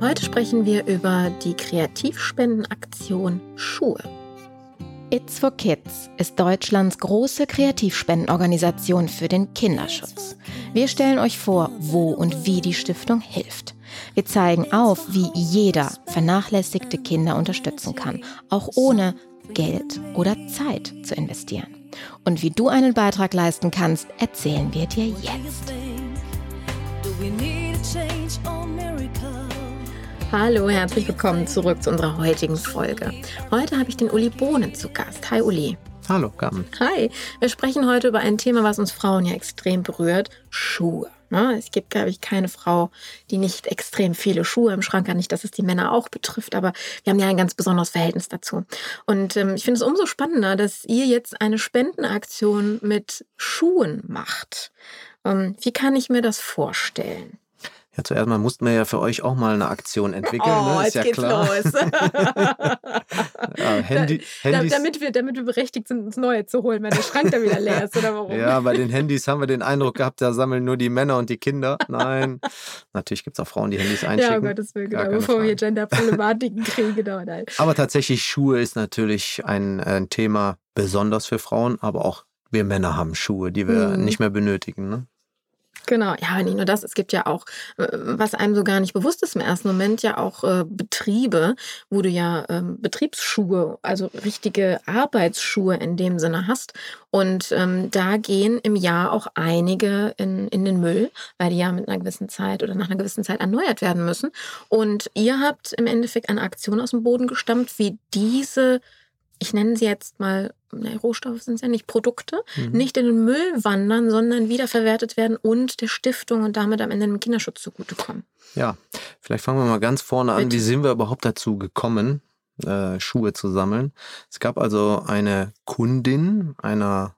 Heute sprechen wir über die Kreativspendenaktion Schuhe. It's for Kids ist Deutschlands große Kreativspendenorganisation für den Kinderschutz. Wir stellen euch vor, wo und wie die Stiftung hilft. Wir zeigen auf, wie jeder vernachlässigte Kinder unterstützen kann, auch ohne Geld oder Zeit zu investieren. Und wie du einen Beitrag leisten kannst, erzählen wir dir jetzt. Hallo, herzlich willkommen zurück zu unserer heutigen Folge. Heute habe ich den Uli Bohnen zu Gast. Hi Uli. Hallo, Carmen. Hi. Wir sprechen heute über ein Thema, was uns Frauen ja extrem berührt: Schuhe. Ne? Es gibt, glaube ich, keine Frau, die nicht extrem viele Schuhe im Schrank hat. Nicht, dass es die Männer auch betrifft, aber wir haben ja ein ganz besonderes Verhältnis dazu. Und ähm, ich finde es umso spannender, dass ihr jetzt eine Spendenaktion mit Schuhen macht. Ähm, wie kann ich mir das vorstellen? Ja, zuerst mal mussten wir ja für euch auch mal eine Aktion entwickeln. Oh, ne? Ist jetzt ja geht's klar. los. ja, Handy, Da, Handys. damit, wir, damit wir berechtigt sind, uns neue zu holen, wenn der Schrank da wieder leer ist, oder warum? Ja, bei den Handys haben wir den Eindruck gehabt, da sammeln nur die Männer und die Kinder. Nein, natürlich gibt es auch Frauen, die Handys Ja, einschicken. um Gottes Willen, genau, bevor wir Frage. Gender-Problematiken kriegen, genau. Nein. Aber tatsächlich, Schuhe ist natürlich ein, ein Thema besonders für Frauen, aber auch wir Männer haben Schuhe, die wir Mhm. nicht mehr benötigen. Ne? Genau, ja, aber nicht nur das, es gibt ja auch, äh, was einem so gar nicht bewusst ist im ersten Moment, ja auch äh, Betriebe, wo du ja ähm, Betriebsschuhe, also richtige Arbeitsschuhe in dem Sinne hast. Und ähm, da gehen im Jahr auch einige in, in den Müll, weil die ja mit einer gewissen Zeit oder nach einer gewissen Zeit erneuert werden müssen. Und ihr habt im Endeffekt eine Aktion aus dem Boden gestammt, wie diese, ich nenne sie jetzt mal, ne, Rohstoffe sind es ja nicht, Produkte, Mhm. nicht in den Müll wandern, sondern wiederverwertet werden und der Stiftung und damit am Ende dem Kinderschutz zugutekommen. Ja, vielleicht fangen wir mal ganz vorne an. Bitte. Wie sind wir überhaupt dazu gekommen, äh, Schuhe zu sammeln? Es gab also eine Kundin einer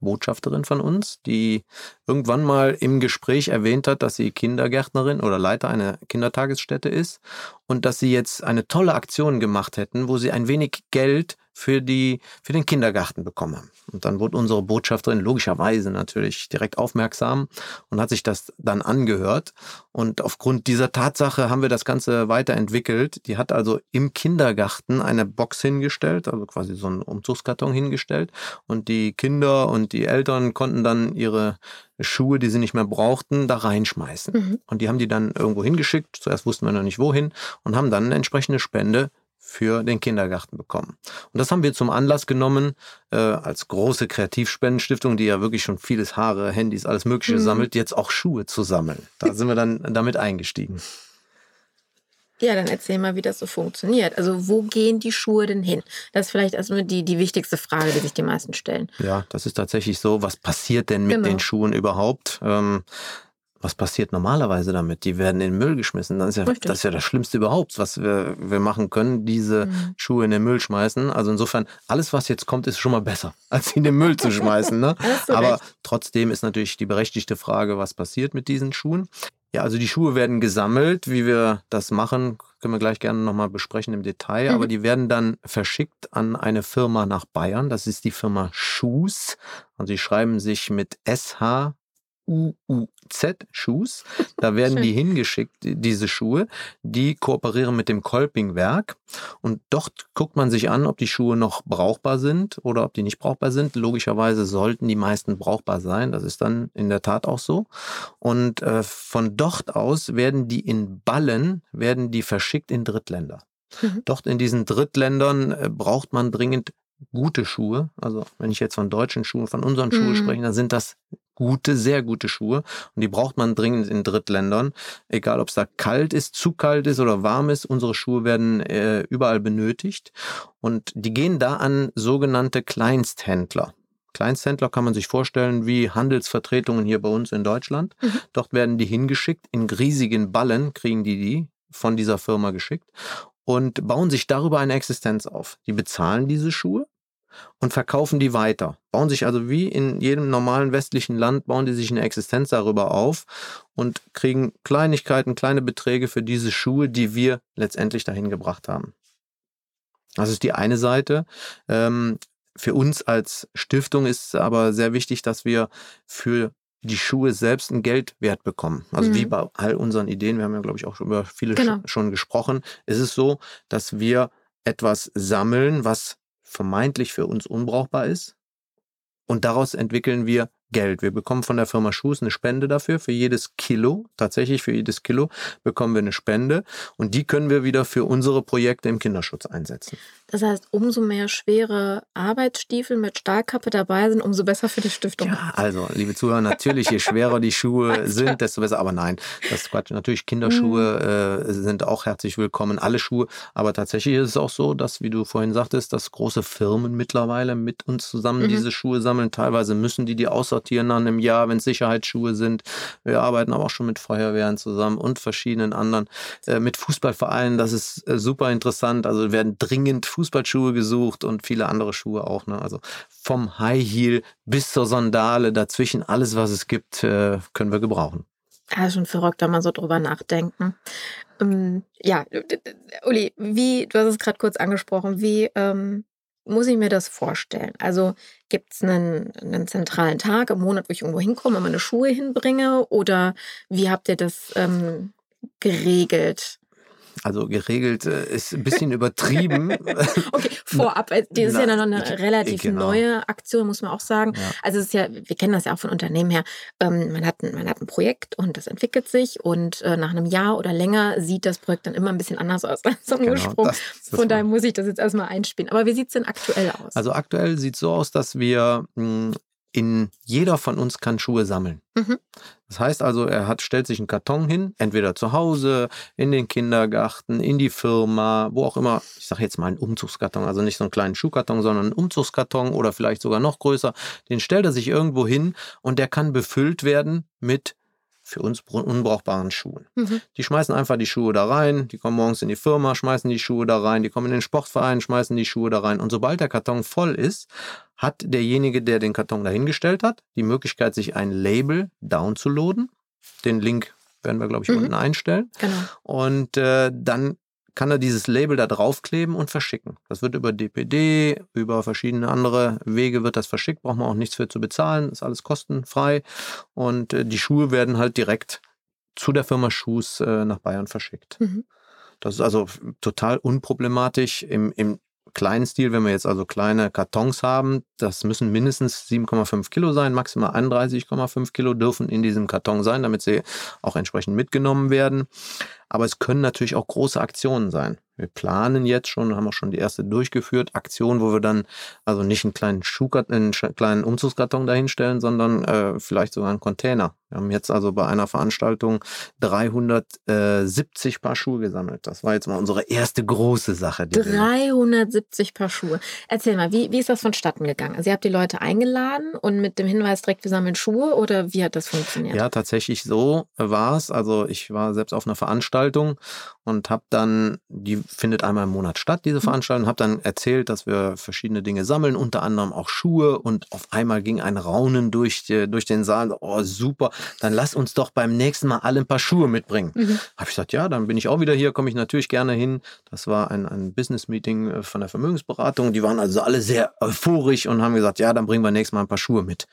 Botschafterin von uns, die irgendwann mal im Gespräch erwähnt hat, dass sie Kindergärtnerin oder Leiter einer Kindertagesstätte ist und dass sie jetzt eine tolle Aktion gemacht hätten, wo sie ein wenig Geld für, die, für den Kindergarten bekommen haben. Und dann wurde unsere Botschafterin logischerweise natürlich direkt aufmerksam und hat sich das dann angehört. Und aufgrund dieser Tatsache haben wir das Ganze weiterentwickelt. Die hat also im Kindergarten eine Box hingestellt, also quasi so einen Umzugskarton hingestellt. Und die Kinder und die Eltern konnten dann ihre Schuhe, die sie nicht mehr brauchten, da reinschmeißen. Mhm. Und die haben die dann irgendwo hingeschickt. Zuerst wussten wir noch nicht wohin und haben dann eine entsprechende Spende für den Kindergarten bekommen. Und das haben wir zum Anlass genommen, äh, als große Kreativspendenstiftung, die ja wirklich schon vieles Haare, Handys, alles Mögliche Mhm. sammelt, jetzt auch Schuhe zu sammeln. Da sind wir dann damit eingestiegen. Ja, dann erzähl mal, wie das so funktioniert. Also wo gehen die Schuhe denn hin? Das ist vielleicht erstmal die, die wichtigste Frage, die sich die meisten stellen. Ja, das ist tatsächlich so. Was passiert denn mit Genau. den Schuhen überhaupt? Ähm, was passiert normalerweise damit? Die werden in den Müll geschmissen. Das ist ja, Richtig. das, ist ja das Schlimmste überhaupt, was wir, wir machen können, diese Mhm. Schuhe in den Müll schmeißen. Also insofern, alles, was jetzt kommt, ist schon mal besser, als sie in den Müll zu schmeißen. Ne? Aber recht. trotzdem ist natürlich die berechtigte Frage, was passiert mit diesen Schuhen. Ja, also die Schuhe werden gesammelt. Wie wir das machen, können wir gleich gerne nochmal besprechen im Detail. Mhm. Aber die werden dann verschickt an eine Firma nach Bayern. Das ist die Firma Shoes. Und sie schreiben sich mit SH. UUZ Shoes. Da werden Schön. die hingeschickt, die- diese Schuhe. Die kooperieren mit dem Kolpingwerk. Und dort guckt man sich an, ob die Schuhe noch brauchbar sind oder ob die nicht brauchbar sind. Logischerweise sollten die meisten brauchbar sein. Das ist dann in der Tat auch so. Und äh, von dort aus werden die in Ballen, werden die verschickt in Drittländer. Mhm. Dort in diesen Drittländern äh, braucht man dringend gute Schuhe. Also wenn ich jetzt von deutschen Schuhen, von unseren Schuhen Mhm. spreche, dann sind das gute, sehr gute Schuhe. Und die braucht man dringend in Drittländern. Egal, ob es da kalt ist, zu kalt ist oder warm ist. Unsere Schuhe werden äh, überall benötigt. Und die gehen da an sogenannte Kleinsthändler. Kleinsthändler kann man sich vorstellen wie Handelsvertretungen hier bei uns in Deutschland. Mhm. Dort werden die hingeschickt. In riesigen Ballen kriegen die die von dieser Firma geschickt und bauen sich darüber eine Existenz auf. Die bezahlen diese Schuhe und verkaufen die weiter. Bauen sich also wie in jedem normalen westlichen Land, bauen die sich eine Existenz darüber auf und kriegen Kleinigkeiten, kleine Beträge für diese Schuhe, die wir letztendlich dahin gebracht haben. Das ist die eine Seite. Ähm, für uns als Stiftung ist aber sehr wichtig, dass wir für die Schuhe selbst einen Geldwert bekommen. Also mhm. wie bei all unseren Ideen, wir haben ja, glaube ich, auch schon über viele genau. schon gesprochen, ist es so, dass wir etwas sammeln, was vermeintlich für uns unbrauchbar ist. Und daraus entwickeln wir Geld. Wir bekommen von der Firma Schuss eine Spende dafür. Für jedes Kilo, tatsächlich für jedes Kilo, bekommen wir eine Spende. Und die können wir wieder für unsere Projekte im Kinderschutz einsetzen. Das heißt, umso mehr schwere Arbeitsstiefel mit Stahlkappe dabei sind, umso besser für die Stiftung. Ja, also, liebe Zuhörer, natürlich, je schwerer die Schuhe sind, desto besser. Aber nein, das ist Quatsch. Natürlich, Kinderschuhe mhm. äh, sind auch herzlich willkommen, alle Schuhe. Aber tatsächlich ist es auch so, dass, wie du vorhin sagtest, dass große Firmen mittlerweile mit uns zusammen mhm. diese Schuhe sammeln. Teilweise müssen die die aussortieren dann im Jahr, wenn es Sicherheitsschuhe sind. Wir arbeiten aber auch schon mit Feuerwehren zusammen und verschiedenen anderen. Äh, mit Fußballvereinen, das ist äh, super interessant. Also werden dringend Fußball Fußballschuhe gesucht und viele andere Schuhe auch. Ne? Also vom High Heel bis zur Sandale, dazwischen alles, was es gibt, äh, können wir gebrauchen. Ja, schon verrückt, da mal so drüber nachdenken. Ähm, ja, Uli, wie, du hast es gerade kurz angesprochen, wie ähm, muss ich mir das vorstellen? Also gibt es einen, einen, zentralen Tag im Monat, wo ich irgendwo hinkomme meine Schuhe hinbringe? Oder wie habt ihr das ähm, geregelt? Also geregelt äh, ist ein bisschen übertrieben. okay, vorab. Das ist ja noch eine relativ genau. neue Aktion, muss man auch sagen. Ja. Also es ist ja, wir kennen das ja auch von Unternehmen her. Ähm, man, hat ein, man hat ein Projekt und das entwickelt sich und äh, nach einem Jahr oder länger sieht das Projekt dann immer ein bisschen anders aus als zum genau, Ursprung. Das, das von daher muss ich das jetzt erstmal einspielen. Aber wie sieht es denn aktuell aus? Also aktuell sieht es so aus, dass wir mh, hm, in jeder von uns kann Schuhe sammeln. Mhm. Das heißt also, er hat, stellt sich einen Karton hin, entweder zu Hause, in den Kindergarten, in die Firma, wo auch immer. Ich sage jetzt mal einen Umzugskarton, also nicht so einen kleinen Schuhkarton, sondern einen Umzugskarton oder vielleicht sogar noch größer. Den stellt er sich irgendwo hin und der kann befüllt werden mit für uns unbrauchbaren Schuhen. Mhm. Die schmeißen einfach die Schuhe da rein, die kommen morgens in die Firma, schmeißen die Schuhe da rein, die kommen in den Sportverein, schmeißen die Schuhe da rein. Und sobald der Karton voll ist, hat derjenige, der den Karton dahingestellt hat, die Möglichkeit, sich ein Label downzuladen. Den Link werden wir, glaube ich, mhm. unten einstellen. Genau. Und äh, dann kann er dieses Label da draufkleben und verschicken. Das wird über DPD, über verschiedene andere Wege wird das verschickt, braucht man auch nichts für zu bezahlen, ist alles kostenfrei und äh, die Schuhe werden halt direkt zu der Firma Schuhs äh, nach Bayern verschickt. Mhm. Das ist also total unproblematisch. Im, Im kleinen Stil, wenn wir jetzt also kleine Kartons haben, das müssen mindestens 7,5 Kilo sein, maximal 31,5 Kilo dürfen in diesem Karton sein, damit sie auch entsprechend mitgenommen werden. Aber es können natürlich auch große Aktionen sein. Wir planen jetzt schon, haben auch schon die erste durchgeführt, Aktionen, wo wir dann also nicht einen kleinen Schuhkarton, einen kleinen Umzugskarton dahinstellen, sondern äh, vielleicht sogar einen Container. Wir haben jetzt also bei einer Veranstaltung 370 Paar Schuhe gesammelt. Das war jetzt mal unsere erste große Sache. 370 Paar Schuhe. Erzähl mal, wie, wie ist das vonstatten gegangen? Also ihr habt die Leute eingeladen und mit dem Hinweis direkt, wir sammeln Schuhe oder wie hat das funktioniert? Ja, tatsächlich so war es. Also ich war selbst auf einer Veranstaltung und habe dann, die findet einmal im Monat statt, diese mhm. Veranstaltung, habe dann erzählt, dass wir verschiedene Dinge sammeln, unter anderem auch Schuhe und auf einmal ging ein Raunen durch, durch den Saal. Oh, super, dann lass uns doch beim nächsten Mal alle ein paar Schuhe mitbringen. Mhm. Habe ich gesagt, ja, dann bin ich auch wieder hier, komme ich natürlich gerne hin. Das war ein, ein Business-Meeting äh, von der Vermögensberatung. Die waren also alle sehr euphorisch und haben gesagt, ja, dann bringen wir nächstes Mal ein paar Schuhe mit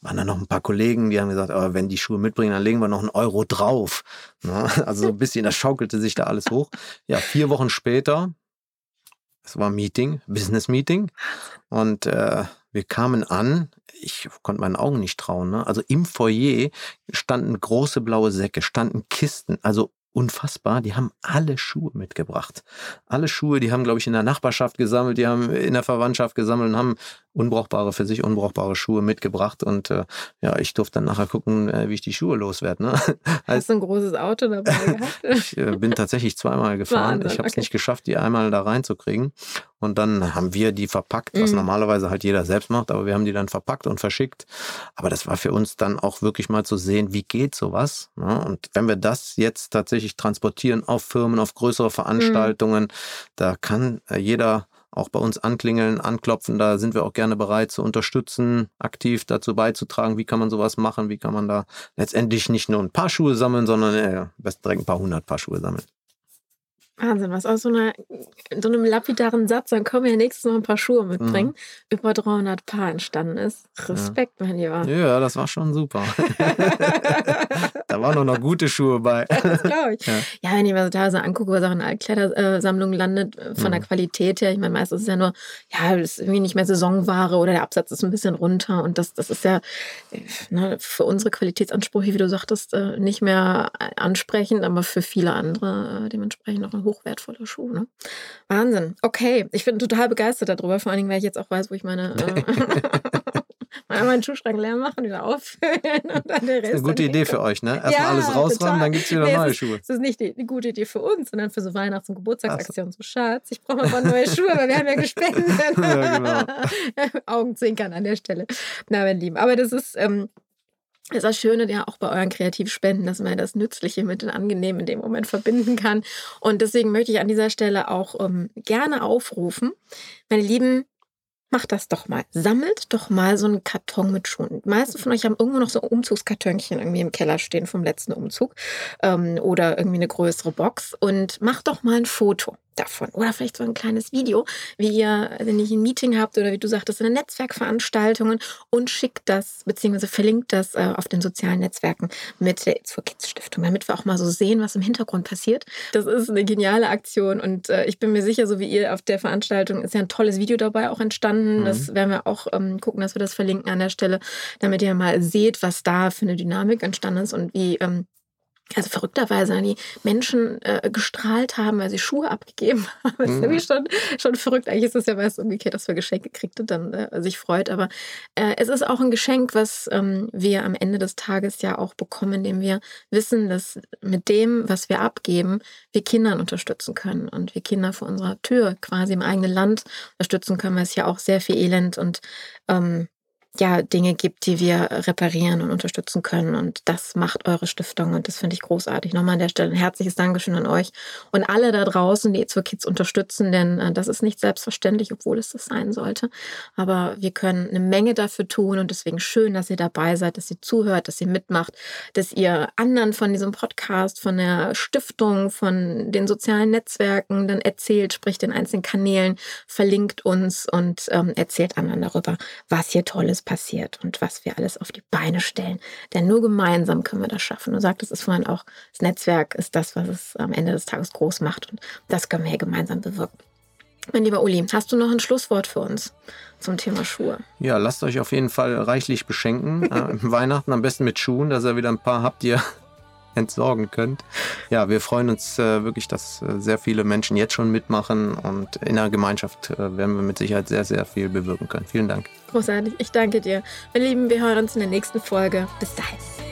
waren da noch ein paar Kollegen, die haben gesagt, oh, wenn die Schuhe mitbringen, dann legen wir noch einen Euro drauf. Na, also so ein bisschen, das schaukelte sich da alles hoch. Ja, vier Wochen später, es war Meeting, Business Meeting. Und äh, wir kamen an, ich konnte meinen Augen nicht trauen. Ne? Also im Foyer standen große blaue Säcke, standen Kisten, also unfassbar. Die haben alle Schuhe mitgebracht. Alle Schuhe, die haben, glaube ich, in der Nachbarschaft gesammelt, die haben in der Verwandtschaft gesammelt und haben unbrauchbare, für sich unbrauchbare Schuhe mitgebracht. Und äh, ja, ich durfte dann nachher gucken, äh, wie ich die Schuhe loswerde. Ne? Hast du ein großes Auto dabei gehabt? ich äh, bin tatsächlich zweimal gefahren. Wahnsinn, ich habe es okay. nicht geschafft, die einmal da reinzukriegen. Und dann haben wir die verpackt, was mhm. normalerweise halt jeder selbst macht, aber wir haben die dann verpackt und verschickt. Aber das war für uns dann auch wirklich mal zu sehen, wie geht sowas. Ne? Und wenn wir das jetzt tatsächlich transportieren auf Firmen, auf größere Veranstaltungen, mhm. da kann äh, jeder auch bei uns anklingeln, anklopfen. Da sind wir auch gerne bereit zu unterstützen, aktiv dazu beizutragen. Wie kann man sowas machen? Wie kann man da letztendlich nicht nur ein paar Schuhe sammeln, sondern äh, best direkt ein paar hundert Paar Schuhe sammeln. Wahnsinn, was aus so, einer, so einem lapidaren Satz, dann können wir ja nächstes Mal ein paar Schuhe mitbringen, mhm. über 300 Paar entstanden ist. Respekt, ja. mein Lieber. Ja, das war schon super. da waren noch gute Schuhe bei. das glaube ich. Ja. ja. wenn ich mir so teilweise angucke, was auch in Altkleidersammlungen landet, äh, von mhm. der Qualität her, ich meine, meistens ist es ja nur, ja, das ist irgendwie nicht mehr Saisonware oder der Absatz ist ein bisschen runter und das, das ist ja ne, für unsere Qualitätsansprüche, wie du sagtest, äh, nicht mehr ansprechend, aber für viele andere äh, dementsprechend noch ein hochwertvoller Schuh. Ne? Wahnsinn. Okay, ich bin total begeistert darüber, vor allen Dingen, weil ich jetzt auch weiß, wo ich meine. Äh, mal meinen Schuhschrank leer machen, wieder auffüllen und dann der Rest. Das ist eine gute Idee für euch, ne? Erstmal ja, alles rausräumen, dann gibt es wieder nee, neue Schuhe. Das ist nicht die, die, gute Idee für uns, sondern für so Weihnachts- und Geburtstagsaktionen. So, Schatz, ich brauche mal neue Schuhe, weil wir haben ja gespendet. ja, genau. Augenzwinkern an der Stelle. Na, mein Lieben. Aber das ist. Ähm, ist das Schöne ja auch bei euren Kreativspenden, dass man das Nützliche mit dem Angenehmen in dem Moment verbinden kann. Und deswegen möchte ich an dieser Stelle auch ähm, gerne aufrufen, meine Lieben, Macht das doch mal. Sammelt doch mal so einen Karton mit Schuhen. Die meisten von euch haben irgendwo noch so Umzugskartönchen irgendwie im Keller stehen vom letzten Umzug ähm, oder irgendwie eine größere Box und macht doch mal ein Foto davon. Oder vielleicht so ein kleines Video, wie ihr, wenn ihr ein Meeting habt oder wie du sagtest, eine Netzwerkveranstaltungen und schickt das, beziehungsweise verlinkt das äh, auf den sozialen Netzwerken mit der It's for Kids Stiftung, damit wir auch mal so sehen, was im Hintergrund passiert. Das ist eine geniale Aktion und äh, ich bin mir sicher, so wie ihr auf der Veranstaltung, ist ja ein tolles Video dabei auch entstanden. Mhm. Das werden wir auch ähm, gucken, dass wir das verlinken an der Stelle, damit ihr mal seht, was da für eine Dynamik entstanden ist und wie ähm, also verrückterweise die Menschen äh, gestrahlt haben, weil sie Schuhe abgegeben haben. Das ist mhm. irgendwie schon, schon verrückt. Eigentlich ist es ja meist umgekehrt, dass wir Geschenke kriegt und dann äh, sich freut. Aber äh, es ist auch ein Geschenk, was ähm, wir am Ende des Tages ja auch bekommen, indem wir wissen, dass mit dem, was wir abgeben, wir Kindern unterstützen können und wir Kinder vor unserer Tür quasi im eigenen Land unterstützen können, weil es ja auch sehr viel Elend und ähm, ja Dinge gibt, die wir reparieren und unterstützen können. Und das macht eure Stiftung und das finde ich großartig. Nochmal an der Stelle ein herzliches Dankeschön an euch und alle da draußen, die It's Kids unterstützen, denn äh, das ist nicht selbstverständlich, obwohl es das sein sollte. Aber wir können eine Menge dafür tun und deswegen schön, dass ihr dabei seid, dass ihr zuhört, dass ihr mitmacht, dass ihr anderen von diesem Podcast, von der Stiftung, von den sozialen Netzwerken dann erzählt, spricht in einzelnen Kanälen, verlinkt uns und ähm, erzählt anderen darüber, was hier Tolles passiert und was wir alles auf die Beine stellen. Denn nur gemeinsam können wir das schaffen. Du sagtest es vorhin auch, das Netzwerk ist das, was es am Ende des Tages groß macht. Und das können wir hier gemeinsam bewirken. Mein lieber Uli, hast du noch ein Schlusswort für uns zum Thema Schuhe? Ja, lasst euch auf jeden Fall reichlich beschenken. äh, Weihnachten am besten mit Schuhen, dass ihr wieder ein paar habt, die ihr entsorgen könnt. Ja, wir freuen uns äh, wirklich, dass äh, sehr viele Menschen jetzt schon mitmachen und in der Gemeinschaft äh, werden wir mit Sicherheit sehr, sehr viel bewirken können. Vielen Dank. Großartig, ich danke dir. Meine Lieben, wir hören uns in der nächsten Folge. Bis dahin.